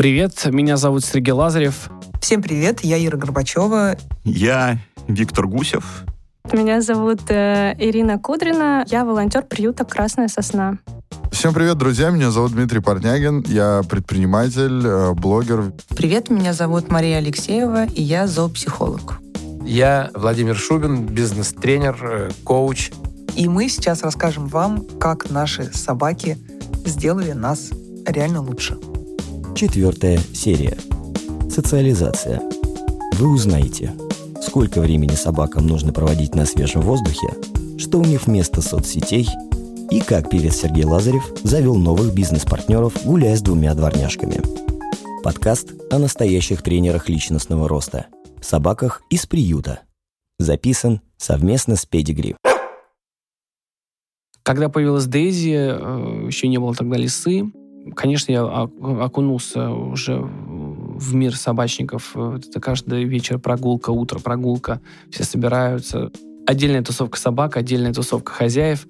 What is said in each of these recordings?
Привет, меня зовут Сергей Лазарев. Всем привет, я Ира Горбачева. Я Виктор Гусев. Меня зовут э, Ирина Кудрина, я волонтер приюта «Красная сосна». Всем привет, друзья, меня зовут Дмитрий Парнягин, я предприниматель, э, блогер. Привет, меня зовут Мария Алексеева, и я зоопсихолог. Я Владимир Шубин, бизнес-тренер, э, коуч. И мы сейчас расскажем вам, как наши собаки сделали нас реально лучше. Четвертая серия. Социализация. Вы узнаете, сколько времени собакам нужно проводить на свежем воздухе, что у них вместо соцсетей и как певец Сергей Лазарев завел новых бизнес-партнеров, гуляя с двумя дворняжками. Подкаст о настоящих тренерах личностного роста, собаках из приюта. Записан совместно с Педигри. Когда появилась Дейзи, э, еще не было тогда лисы, конечно, я окунулся уже в мир собачников. Это каждый вечер прогулка, утро прогулка. Все собираются. Отдельная тусовка собак, отдельная тусовка хозяев.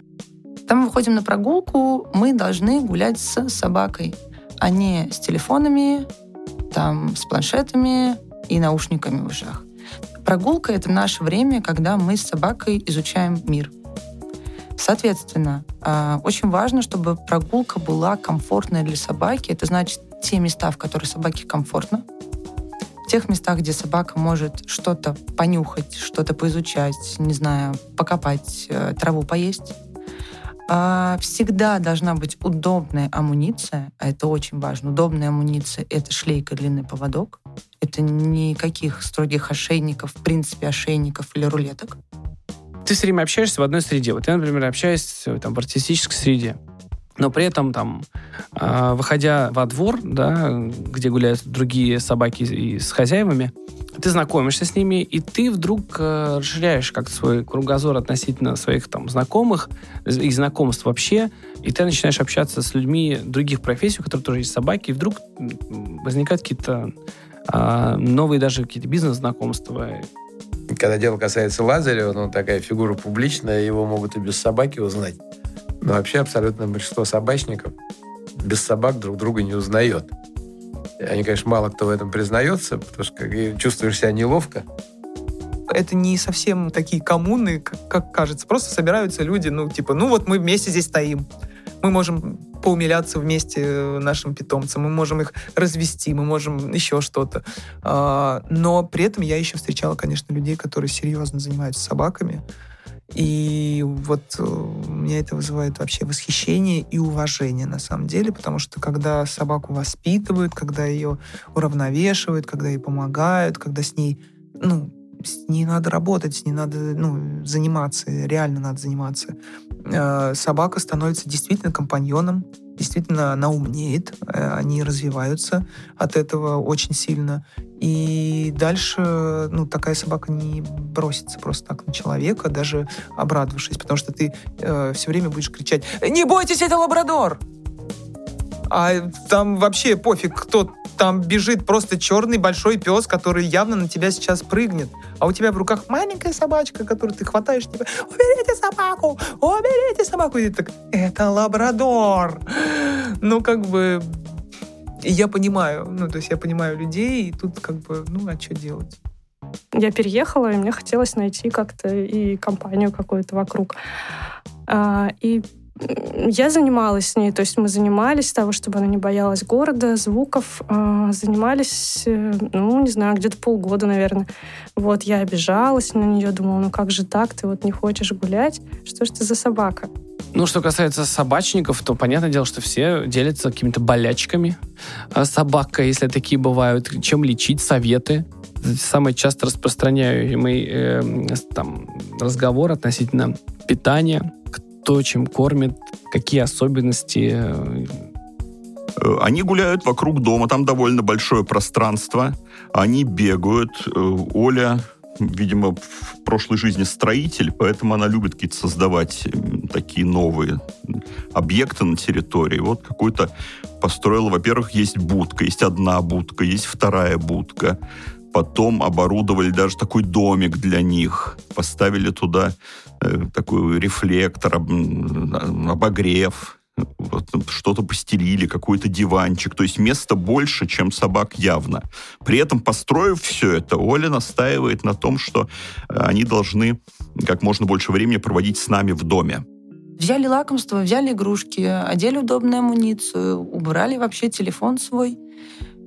Там мы выходим на прогулку, мы должны гулять с собакой, а не с телефонами, там, с планшетами и наушниками в ушах. Прогулка — это наше время, когда мы с собакой изучаем мир — Соответственно, а, очень важно, чтобы прогулка была комфортная для собаки. Это значит те места, в которых собаке комфортно, в тех местах, где собака может что-то понюхать, что-то поизучать, не знаю, покопать, э, траву поесть. А, всегда должна быть удобная амуниция, а это очень важно. Удобная амуниция — это шлейка, длинный поводок. Это никаких строгих ошейников, в принципе, ошейников или рулеток ты все время общаешься в одной среде. Вот я, например, общаюсь там, в артистической среде. Но при этом, там, э, выходя во двор, да, где гуляют другие собаки и с хозяевами, ты знакомишься с ними, и ты вдруг э, расширяешь как свой кругозор относительно своих там знакомых и знакомств вообще, и ты начинаешь общаться с людьми других профессий, у которых тоже есть собаки, и вдруг возникают какие-то э, новые даже какие-то бизнес-знакомства. Когда дело касается Лазарева, ну, такая фигура публичная, его могут и без собаки узнать. Но вообще абсолютно большинство собачников без собак друг друга не узнает. Они, конечно, мало кто в этом признается, потому что как, чувствуешь себя неловко. Это не совсем такие коммуны, как, как кажется. Просто собираются люди, ну, типа, ну вот мы вместе здесь стоим. Мы можем поумиляться вместе э, нашим питомцам, мы можем их развести, мы можем еще что-то. А, но при этом я еще встречала, конечно, людей, которые серьезно занимаются собаками. И вот э, меня это вызывает вообще восхищение и уважение на самом деле, потому что когда собаку воспитывают, когда ее уравновешивают, когда ей помогают, когда с ней ну, с ней надо работать, с ней надо ну, заниматься, реально надо заниматься. Э, собака становится действительно компаньоном, действительно она умнеет, э, они развиваются от этого очень сильно. И дальше ну, такая собака не бросится просто так на человека, даже обрадовавшись, потому что ты э, все время будешь кричать «Не бойтесь, это лабрадор!» А там вообще пофиг, кто там бежит просто черный большой пес, который явно на тебя сейчас прыгнет. А у тебя в руках маленькая собачка, которую ты хватаешь, типа, уберите собаку, уберите собаку. И ты так, это лабрадор. Ну, как бы, я понимаю, ну, то есть я понимаю людей, и тут как бы, ну, а что делать? Я переехала, и мне хотелось найти как-то и компанию какую-то вокруг. А, и я занималась с ней, то есть мы занимались того, чтобы она не боялась города, звуков, э, занимались, э, ну, не знаю, где-то полгода, наверное. Вот, я обижалась на нее, думала, ну как же так, ты вот не хочешь гулять? Что ж ты за собака? Ну, что касается собачников, то понятное дело, что все делятся какими-то болячками. А собака, если такие бывают, чем лечить, советы. Самый часто распространяемый э, там, разговор относительно питания, кто чем кормит, какие особенности. Э, они гуляют вокруг дома, там довольно большое пространство. Они бегают. Э, Оля, видимо, в прошлой жизни строитель, поэтому она любит какие-то создавать такие новые объекты на территории. Вот какой-то построила, во-первых, есть будка, есть одна будка, есть вторая будка. Потом оборудовали даже такой домик для них. Поставили туда Э, такой рефлектор, обогрев, вот, что-то постелили, какой-то диванчик. То есть места больше, чем собак явно. При этом, построив все это, Оля настаивает на том, что э, они должны как можно больше времени проводить с нами в доме. Взяли лакомство, взяли игрушки, одели удобную амуницию, убрали вообще телефон свой,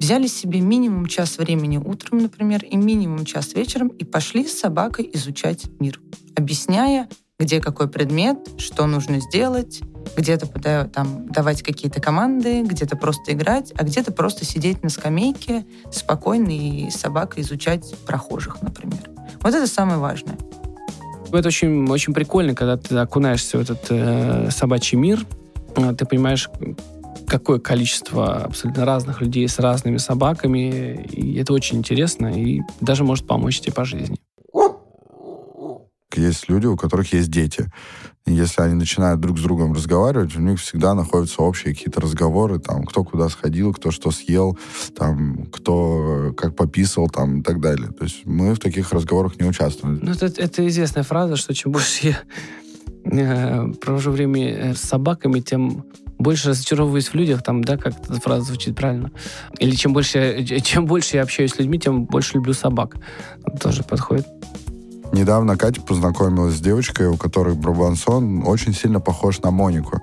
взяли себе минимум час времени утром, например, и минимум час вечером, и пошли с собакой изучать мир, объясняя, где какой предмет, что нужно сделать, где-то там давать какие-то команды, где-то просто играть, а где-то просто сидеть на скамейке спокойно и с собакой изучать прохожих, например. Вот это самое важное. Это очень, очень прикольно, когда ты окунаешься в этот э, собачий мир, э, ты понимаешь, какое количество абсолютно разных людей с разными собаками, и это очень интересно, и даже может помочь тебе по жизни. Есть люди, у которых есть дети. И если они начинают друг с другом разговаривать, у них всегда находятся общие какие-то разговоры, там, кто куда сходил, кто что съел, там, кто как пописал, там, и так далее. То есть мы в таких разговорах не участвуем. Ну, это, это известная фраза, что чем больше я э, провожу время э, с собаками, тем больше разочаровываюсь в людях, там, да, как эта фраза звучит правильно. Или чем больше, чем больше я общаюсь с людьми, тем больше люблю собак. Тоже подходит. Недавно Катя познакомилась с девочкой, у которой Брабансон очень сильно похож на Монику.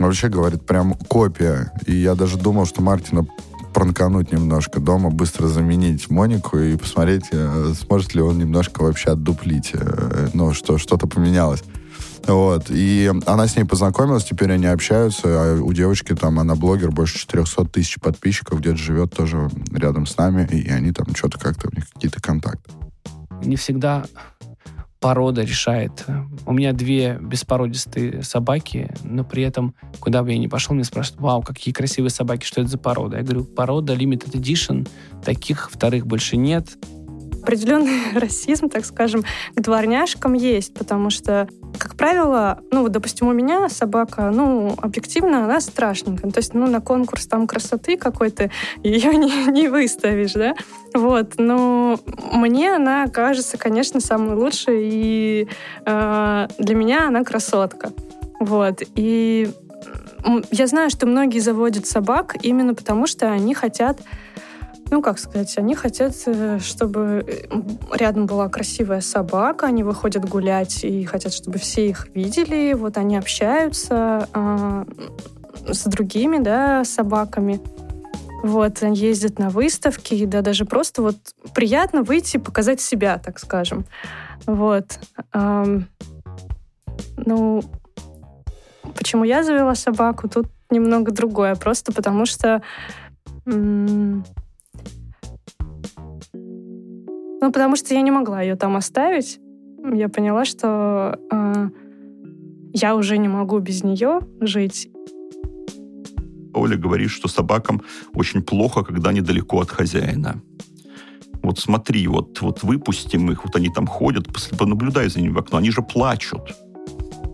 Вообще, говорит, прям копия. И я даже думал, что Мартина пранкануть немножко дома, быстро заменить Монику и посмотреть, э, сможет ли он немножко вообще отдуплить, э, ну, что что-то поменялось. Вот. И она с ней познакомилась, теперь они общаются, а у девочки там, она блогер, больше 400 тысяч подписчиков, где-то живет тоже рядом с нами, и они там что-то как-то, у них какие-то контакты. Не всегда порода решает. У меня две беспородистые собаки, но при этом, куда бы я ни пошел, мне спрашивают, вау, какие красивые собаки, что это за порода? Я говорю, порода Limited Edition, таких вторых больше нет. Определенный расизм, так скажем, к дворняжкам есть, потому что как правило, ну вот, допустим, у меня собака, ну, объективно, она страшненькая. То есть, ну, на конкурс там красоты какой-то ее не, не выставишь, да? Вот, но мне она кажется, конечно, самой лучшей, и э, для меня она красотка. Вот, и я знаю, что многие заводят собак именно потому, что они хотят ну, как сказать, они хотят, э, чтобы э, рядом была красивая собака, они выходят гулять и хотят, чтобы все их видели, вот они общаются э, с другими, да, собаками. Вот, ездят на выставки, да, даже просто вот приятно выйти и показать себя, так скажем. Вот. Эм, ну, почему я завела собаку, тут немного другое. Просто потому что ну, потому что я не могла ее там оставить. Я поняла, что э, я уже не могу без нее жить. Оля говорит, что собакам очень плохо, когда они далеко от хозяина. Вот смотри, вот, вот выпустим их, вот они там ходят, понаблюдай за ними в окно, они же плачут.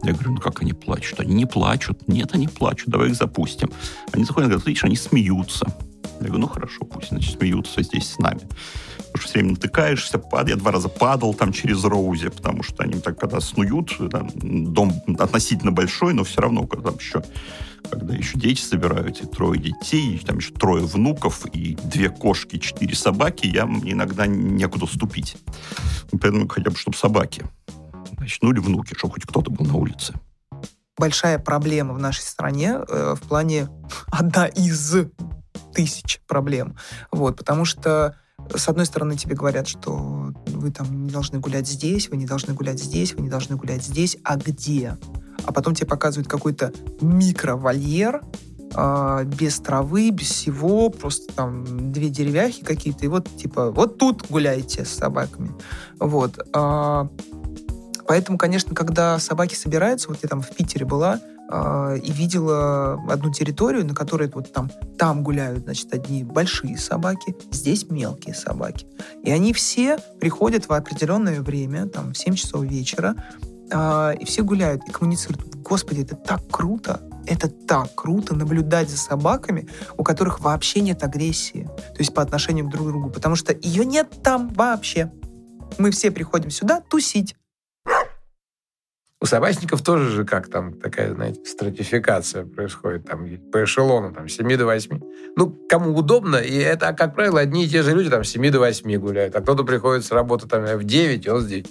Я говорю, ну как они плачут? Они не плачут. Нет, они плачут, давай их запустим. Они заходят, говорят, видишь, они смеются. Я говорю, ну хорошо, пусть, значит, смеются здесь с нами. Потому что все время натыкаешься, пад... я два раза падал там через Роузе, потому что они так, когда снуют, там, дом относительно большой, но все равно, когда там еще когда еще дети собирают, и трое детей, и там еще трое внуков, и две кошки, четыре собаки, я иногда некуда ступить. Поэтому хотя бы, чтобы собаки. Значит, ну или внуки, чтобы хоть кто-то был на улице. Большая проблема в нашей стране э, в плане одна из тысяч проблем. Вот, потому что с одной стороны, тебе говорят, что вы там не должны гулять здесь, вы не должны гулять здесь, вы не должны гулять здесь, а где? А потом тебе показывают какой-то микровольер, э, без травы, без всего, просто там две деревяхи какие-то, и вот типа вот тут гуляйте с собаками. Вот. Э, поэтому, конечно, когда собаки собираются, вот я там в Питере была, э, и видела одну территорию, на которой вот там, там гуляют, значит, одни большие собаки, здесь мелкие собаки. И они все приходят в определенное время, там, в 7 часов вечера, э, и все гуляют и коммуницируют. Господи, это так круто! Это так круто наблюдать за собаками, у которых вообще нет агрессии, то есть по отношению к друг другу, потому что ее нет там вообще. Мы все приходим сюда тусить. У собачников тоже же как там такая, знаете, стратификация происходит там по эшелону, там, с 7 до 8. Ну, кому удобно, и это, как правило, одни и те же люди там с 7 до 8 гуляют, а кто-то приходит с работы там в 9, и он здесь.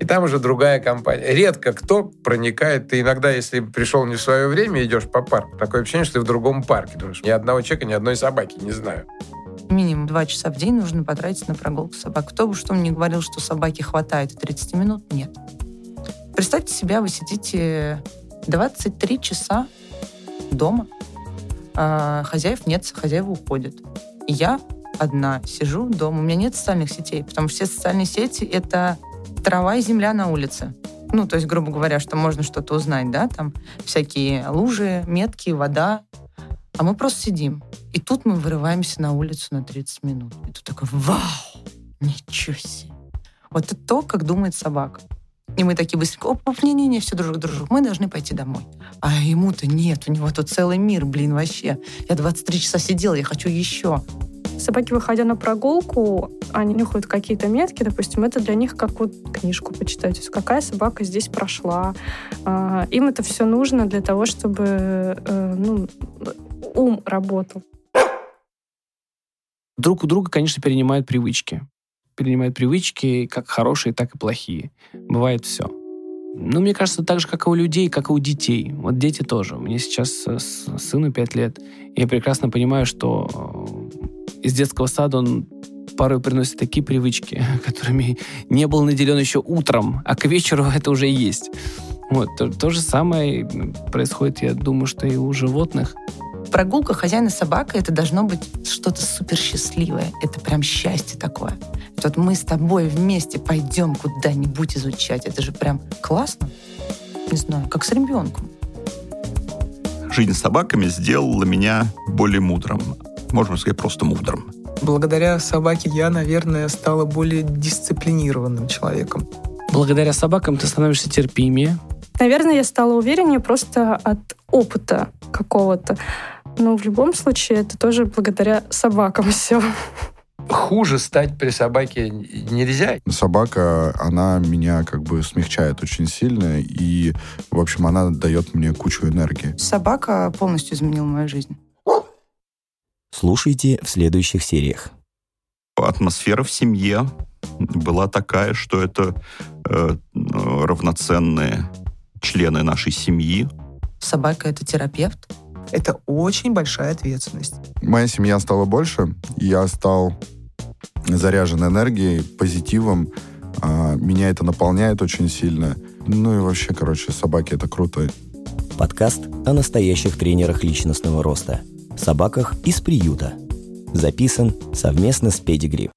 И там уже другая компания. Редко кто проникает. Ты иногда, если пришел не в свое время, идешь по парку, такое ощущение, что ты в другом парке. Думаешь, ни одного человека, ни одной собаки, не знаю. Минимум два часа в день нужно потратить на прогулку собак. Кто бы что мне говорил, что собаки хватает 30 минут, нет. Представьте себя, вы сидите 23 часа дома, а хозяев нет, хозяева уходят. И я одна сижу дома, у меня нет социальных сетей, потому что все социальные сети — это трава и земля на улице. Ну, то есть, грубо говоря, что можно что-то узнать, да, там всякие лужи, метки, вода. А мы просто сидим. И тут мы вырываемся на улицу на 30 минут. И тут такой, вау, ничего себе. Вот это то, как думает собака. И мы такие быстренько, оп, не-не-не, все, дружок, дружок, мы должны пойти домой. А ему-то нет, у него тут целый мир, блин, вообще. Я 23 часа сидела, я хочу еще. Собаки, выходя на прогулку, они нюхают какие-то метки, допустим, это для них как вот книжку почитать. То есть какая собака здесь прошла. А, им это все нужно для того, чтобы э, ну, ум работал. Друг у друга, конечно, перенимают привычки перенимают привычки, как хорошие, так и плохие. Бывает все. Ну, мне кажется, так же, как и у людей, как и у детей. Вот дети тоже. Мне сейчас сыну 5 лет. Я прекрасно понимаю, что э, из детского сада он порой приносит такие привычки, которыми не был наделен еще утром, а к вечеру это уже есть. Вот, то, то же самое происходит, я думаю, что и у животных. Прогулка хозяина собака это должно быть что-то супер счастливое. Это прям счастье такое. Вот мы с тобой вместе пойдем куда-нибудь изучать. Это же прям классно. Не знаю, как с ребенком. Жизнь с собаками сделала меня более мудрым. Можно сказать, просто мудрым. Благодаря собаке я, наверное, стала более дисциплинированным человеком. Благодаря собакам ты становишься терпимее. Наверное, я стала увереннее просто от опыта какого-то. Но в любом случае это тоже благодаря собакам все. Хуже стать при собаке нельзя. Собака, она меня как бы смягчает очень сильно, и, в общем, она дает мне кучу энергии. Собака полностью изменила мою жизнь. Слушайте в следующих сериях. Атмосфера в семье была такая, что это э, равноценные члены нашей семьи. Собака — это терапевт? Это очень большая ответственность. Моя семья стала больше, я стал заряжен энергией, позитивом. А, меня это наполняет очень сильно. Ну и вообще, короче, собаки — это круто. Подкаст о настоящих тренерах личностного роста. Собаках из приюта. Записан совместно с Педигри.